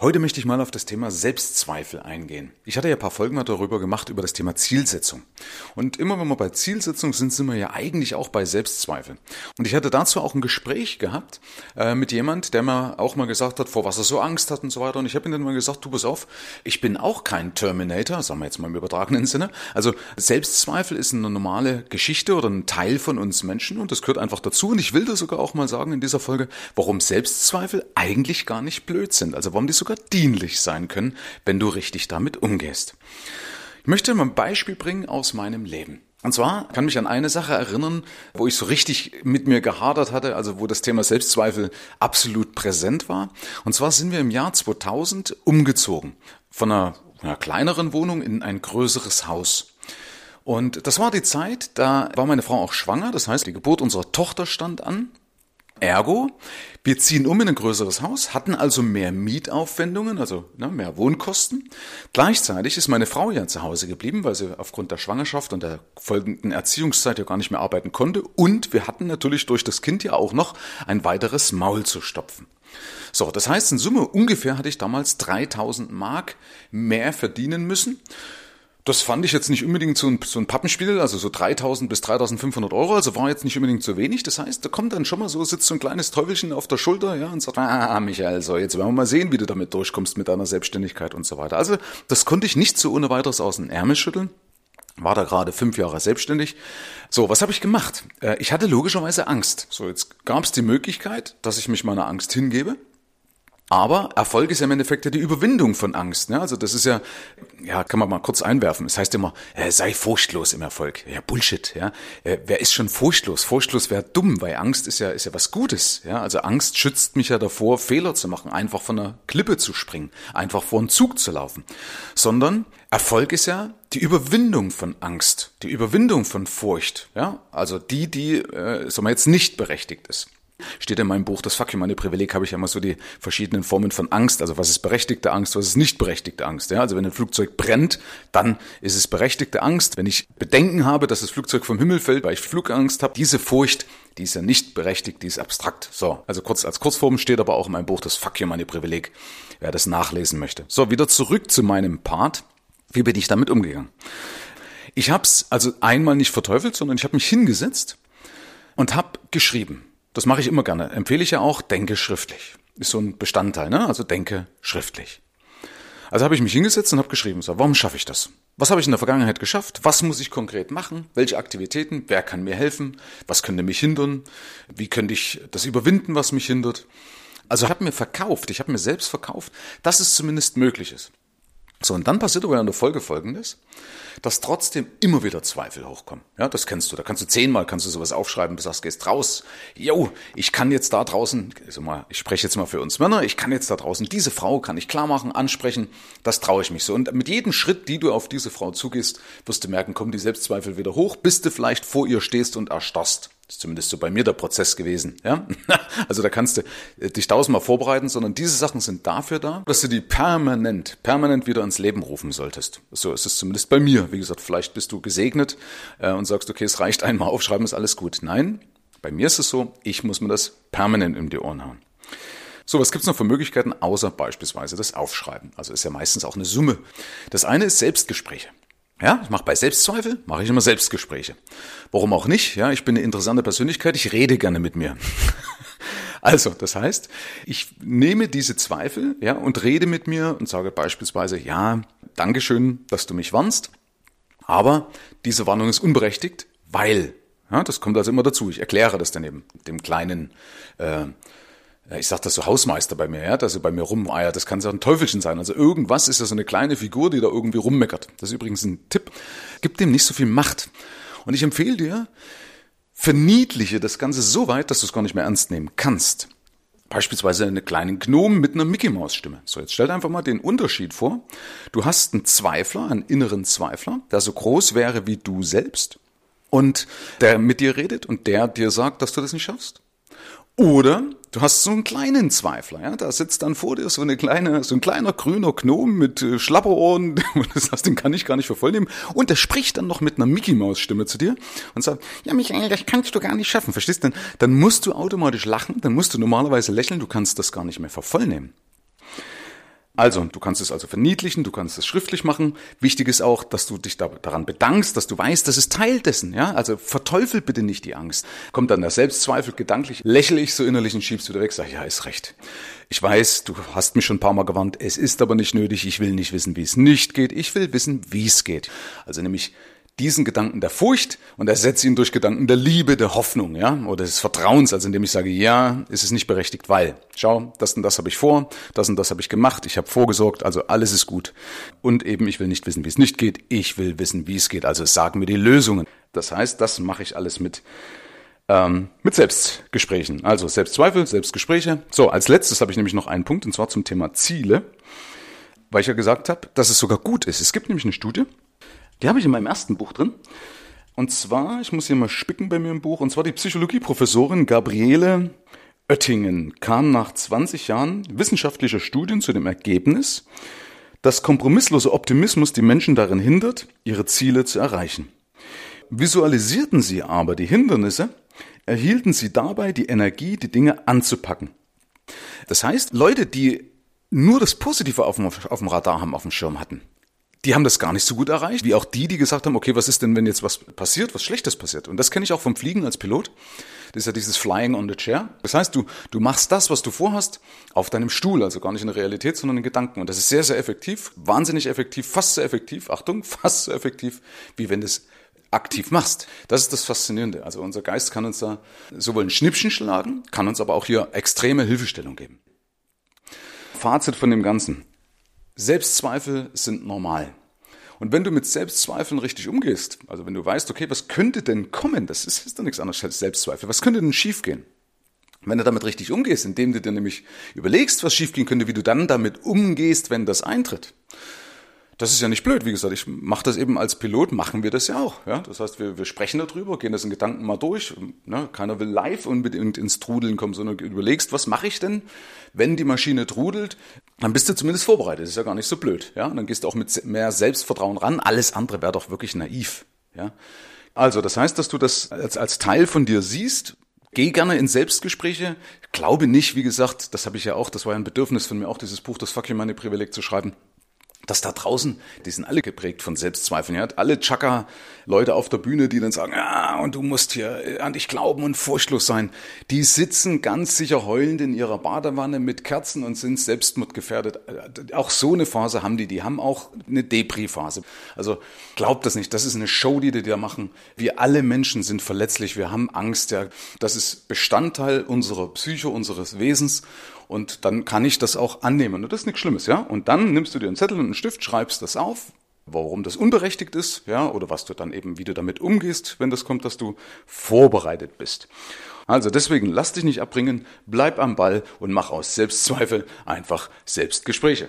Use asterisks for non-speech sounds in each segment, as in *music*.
Heute möchte ich mal auf das Thema Selbstzweifel eingehen. Ich hatte ja ein paar Folgen mal darüber gemacht, über das Thema Zielsetzung. Und immer wenn wir bei Zielsetzung sind, sind wir ja eigentlich auch bei Selbstzweifel. Und ich hatte dazu auch ein Gespräch gehabt äh, mit jemand, der mir auch mal gesagt hat, vor was er so Angst hat und so weiter. Und ich habe ihm dann mal gesagt, du pass auf, ich bin auch kein Terminator, sagen wir jetzt mal im übertragenen Sinne. Also Selbstzweifel ist eine normale Geschichte oder ein Teil von uns Menschen und das gehört einfach dazu. Und ich will das sogar auch mal sagen in dieser Folge, warum Selbstzweifel eigentlich gar nicht blöd sind. Also warum die so sogar dienlich sein können, wenn du richtig damit umgehst. Ich möchte mal ein Beispiel bringen aus meinem Leben. Und zwar kann mich an eine Sache erinnern, wo ich so richtig mit mir gehadert hatte, also wo das Thema Selbstzweifel absolut präsent war. Und zwar sind wir im Jahr 2000 umgezogen von einer, einer kleineren Wohnung in ein größeres Haus. Und das war die Zeit, da war meine Frau auch schwanger, das heißt, die Geburt unserer Tochter stand an. Ergo, wir ziehen um in ein größeres Haus, hatten also mehr Mietaufwendungen, also ne, mehr Wohnkosten. Gleichzeitig ist meine Frau ja zu Hause geblieben, weil sie aufgrund der Schwangerschaft und der folgenden Erziehungszeit ja gar nicht mehr arbeiten konnte. Und wir hatten natürlich durch das Kind ja auch noch ein weiteres Maul zu stopfen. So, das heißt, in Summe ungefähr hatte ich damals 3000 Mark mehr verdienen müssen. Das fand ich jetzt nicht unbedingt so ein, so ein Pappenspiel, also so 3000 bis 3500 Euro, also war jetzt nicht unbedingt so wenig. Das heißt, da kommt dann schon mal so, sitzt so ein kleines Teufelchen auf der Schulter, ja, und sagt, ah, Michael, so, jetzt werden wir mal sehen, wie du damit durchkommst mit deiner Selbstständigkeit und so weiter. Also, das konnte ich nicht so ohne weiteres aus den Ärmel schütteln. War da gerade fünf Jahre selbstständig. So, was habe ich gemacht? Äh, ich hatte logischerweise Angst. So, jetzt gab es die Möglichkeit, dass ich mich meiner Angst hingebe. Aber Erfolg ist ja im Endeffekt ja die Überwindung von Angst. Ne? Also das ist ja, ja, kann man mal kurz einwerfen. Es das heißt immer, äh, sei furchtlos im Erfolg. Ja, Bullshit. Ja, äh, wer ist schon furchtlos? Furchtlos wäre dumm, weil Angst ist ja ist ja was Gutes. Ja, also Angst schützt mich ja davor, Fehler zu machen, einfach von einer Klippe zu springen, einfach vor einen Zug zu laufen. Sondern Erfolg ist ja die Überwindung von Angst, die Überwindung von Furcht. Ja, also die, die, äh, sagen wir jetzt nicht berechtigt ist. Steht in meinem Buch, das Fuck meine Privileg, habe ich ja mal so die verschiedenen Formen von Angst. Also was ist berechtigte Angst, was ist nicht berechtigte Angst. Ja, also wenn ein Flugzeug brennt, dann ist es berechtigte Angst. Wenn ich Bedenken habe, dass das Flugzeug vom Himmel fällt, weil ich Flugangst habe, diese Furcht, die ist ja nicht berechtigt, die ist abstrakt. So, also kurz als Kurzform steht aber auch in meinem Buch, das Fuck meine Privileg, wer das nachlesen möchte. So, wieder zurück zu meinem Part. Wie bin ich damit umgegangen? Ich habe es also einmal nicht verteufelt, sondern ich habe mich hingesetzt und habe geschrieben. Das mache ich immer gerne. Empfehle ich ja auch, denke schriftlich. Ist so ein Bestandteil, ne? Also denke schriftlich. Also habe ich mich hingesetzt und habe geschrieben, so, warum schaffe ich das? Was habe ich in der Vergangenheit geschafft? Was muss ich konkret machen? Welche Aktivitäten? Wer kann mir helfen? Was könnte mich hindern? Wie könnte ich das überwinden, was mich hindert? Also ich habe mir verkauft, ich habe mir selbst verkauft, dass es zumindest möglich ist. So, und dann passiert aber in der Folge Folgendes dass trotzdem immer wieder Zweifel hochkommen. Ja, das kennst du. Da kannst du zehnmal kannst du sowas aufschreiben, du sagst, gehst raus. Jo, ich kann jetzt da draußen, also mal, ich spreche jetzt mal für uns Männer, ich kann jetzt da draußen diese Frau kann ich klar machen, ansprechen, das traue ich mich so. Und mit jedem Schritt, die du auf diese Frau zugehst, wirst du merken, kommen die Selbstzweifel wieder hoch, bis du vielleicht vor ihr stehst und erstarrst. Das ist zumindest so bei mir der Prozess gewesen. Ja? *laughs* Also da kannst du äh, dich tausendmal vorbereiten, sondern diese Sachen sind dafür da, dass du die permanent, permanent wieder ins Leben rufen solltest. So ist es zumindest bei mir. Wie gesagt, vielleicht bist du gesegnet äh, und sagst, okay, es reicht einmal aufschreiben, ist alles gut. Nein, bei mir ist es so, ich muss mir das permanent in die Ohren hauen. So, was gibt's noch für Möglichkeiten, außer beispielsweise das Aufschreiben? Also ist ja meistens auch eine Summe. Das eine ist Selbstgespräche. Ja, ich mache bei Selbstzweifel, mache ich immer Selbstgespräche. Warum auch nicht? Ja, ich bin eine interessante Persönlichkeit, ich rede gerne mit mir. *laughs* Also, das heißt, ich nehme diese Zweifel, ja, und rede mit mir und sage beispielsweise, ja, Dankeschön, dass du mich warnst, aber diese Warnung ist unberechtigt, weil, ja, das kommt also immer dazu. Ich erkläre das dann eben dem kleinen äh, ich sag das so Hausmeister bei mir, ja, dass er bei mir rumeiert. Das kann so ein Teufelchen sein. Also irgendwas ist ja so eine kleine Figur, die da irgendwie rummeckert. Das ist übrigens ein Tipp. Gib dem nicht so viel Macht. Und ich empfehle dir, verniedliche das Ganze so weit, dass du es gar nicht mehr ernst nehmen kannst. Beispielsweise eine kleinen Gnom mit einer Mickey Maus Stimme. So, jetzt stell dir einfach mal den Unterschied vor. Du hast einen Zweifler, einen inneren Zweifler, der so groß wäre wie du selbst und der mit dir redet und der dir sagt, dass du das nicht schaffst. Oder Du hast so einen kleinen Zweifler, ja, da sitzt dann vor dir so eine kleine, so ein kleiner grüner Gnom mit äh, Schlapperohren, *laughs* das heißt, den kann ich gar nicht für voll nehmen. Und der spricht dann noch mit einer Mickey Maus Stimme zu dir und sagt, ja Michael, das kannst du gar nicht schaffen, verstehst du? Dann musst du automatisch lachen, dann musst du normalerweise lächeln, du kannst das gar nicht mehr für voll nehmen. Also, du kannst es also verniedlichen, du kannst es schriftlich machen. Wichtig ist auch, dass du dich da, daran bedankst, dass du weißt, das ist Teil dessen, ja? Also, verteufel bitte nicht die Angst. Kommt dann der Selbstzweifel, gedanklich lächle ich so innerlich und schiebst wieder weg, sag, ja, ist recht. Ich weiß, du hast mich schon ein paar Mal gewarnt, es ist aber nicht nötig, ich will nicht wissen, wie es nicht geht, ich will wissen, wie es geht. Also nämlich diesen Gedanken der Furcht und ersetze ihn durch Gedanken der Liebe, der Hoffnung, ja, oder des Vertrauens, also indem ich sage, ja, ist es nicht berechtigt, weil, schau, das und das habe ich vor, das und das habe ich gemacht, ich habe vorgesorgt, also alles ist gut. Und eben, ich will nicht wissen, wie es nicht geht, ich will wissen, wie es geht, also sagen mir die Lösungen. Das heißt, das mache ich alles mit ähm, mit Selbstgesprächen, also Selbstzweifel, Selbstgespräche. So, als letztes habe ich nämlich noch einen Punkt, und zwar zum Thema Ziele, weil ich ja gesagt habe, dass es sogar gut ist. Es gibt nämlich eine Studie, die habe ich in meinem ersten Buch drin. Und zwar, ich muss hier mal spicken bei mir im Buch, und zwar die Psychologieprofessorin Gabriele Oettingen kam nach 20 Jahren wissenschaftlicher Studien zu dem Ergebnis, dass kompromisslose Optimismus die Menschen darin hindert, ihre Ziele zu erreichen. Visualisierten sie aber die Hindernisse, erhielten sie dabei die Energie, die Dinge anzupacken. Das heißt, Leute, die nur das Positive auf dem, auf dem Radar haben, auf dem Schirm hatten, die haben das gar nicht so gut erreicht, wie auch die, die gesagt haben, okay, was ist denn, wenn jetzt was passiert, was Schlechtes passiert? Und das kenne ich auch vom Fliegen als Pilot. Das ist ja dieses Flying on the Chair. Das heißt, du, du machst das, was du vorhast, auf deinem Stuhl, also gar nicht in der Realität, sondern in Gedanken. Und das ist sehr, sehr effektiv, wahnsinnig effektiv, fast so effektiv, Achtung, *laughs* fast so effektiv, wie wenn du es aktiv machst. Das ist das Faszinierende. Also unser Geist kann uns da sowohl ein Schnippchen schlagen, kann uns aber auch hier extreme Hilfestellung geben. Fazit von dem Ganzen. Selbstzweifel sind normal. Und wenn du mit Selbstzweifeln richtig umgehst, also wenn du weißt, okay, was könnte denn kommen, das ist, ist doch nichts anderes als Selbstzweifel, was könnte denn schiefgehen? Wenn du damit richtig umgehst, indem du dir nämlich überlegst, was schiefgehen könnte, wie du dann damit umgehst, wenn das eintritt, das ist ja nicht blöd, wie gesagt, ich mache das eben als Pilot, machen wir das ja auch. Ja? Das heißt, wir, wir sprechen darüber, gehen das in Gedanken mal durch. Ne? Keiner will live unbedingt ins Trudeln kommen, sondern überlegst, was mache ich denn, wenn die Maschine trudelt, dann bist du zumindest vorbereitet. Das ist ja gar nicht so blöd. Ja? Und dann gehst du auch mit mehr Selbstvertrauen ran. Alles andere wäre doch wirklich naiv. Ja? Also, das heißt, dass du das als, als Teil von dir siehst, Geh gerne in Selbstgespräche. Glaube nicht, wie gesagt, das habe ich ja auch, das war ja ein Bedürfnis von mir auch, dieses Buch, das Fuck You Money Privileg zu schreiben dass da draußen, die sind alle geprägt von Selbstzweifeln. Ja? Alle Chaka-Leute auf der Bühne, die dann sagen, ja, und du musst hier an dich glauben und furchtlos sein. Die sitzen ganz sicher heulend in ihrer Badewanne mit Kerzen und sind selbstmordgefährdet. Auch so eine Phase haben die. Die haben auch eine Depri-Phase. Also glaubt das nicht. Das ist eine Show, die die da machen. Wir alle Menschen sind verletzlich. Wir haben Angst. Ja. Das ist Bestandteil unserer Psyche, unseres Wesens. Und dann kann ich das auch annehmen. Und das ist nichts Schlimmes, ja. Und dann nimmst du dir einen Zettel und einen Stift, schreibst das auf, warum das unberechtigt ist, ja, oder was du dann eben, wie du damit umgehst, wenn das kommt, dass du vorbereitet bist. Also deswegen lass dich nicht abbringen, bleib am Ball und mach aus Selbstzweifel einfach Selbstgespräche.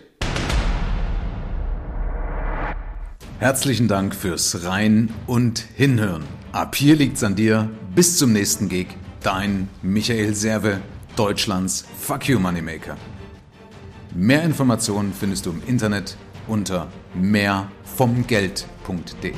Herzlichen Dank fürs Rein und Hinhören. Ab hier liegt's an dir. Bis zum nächsten Gig. Dein Michael Serve Deutschlands Fuck You Moneymaker. Mehr Informationen findest du im Internet unter mehrvomgeld.de.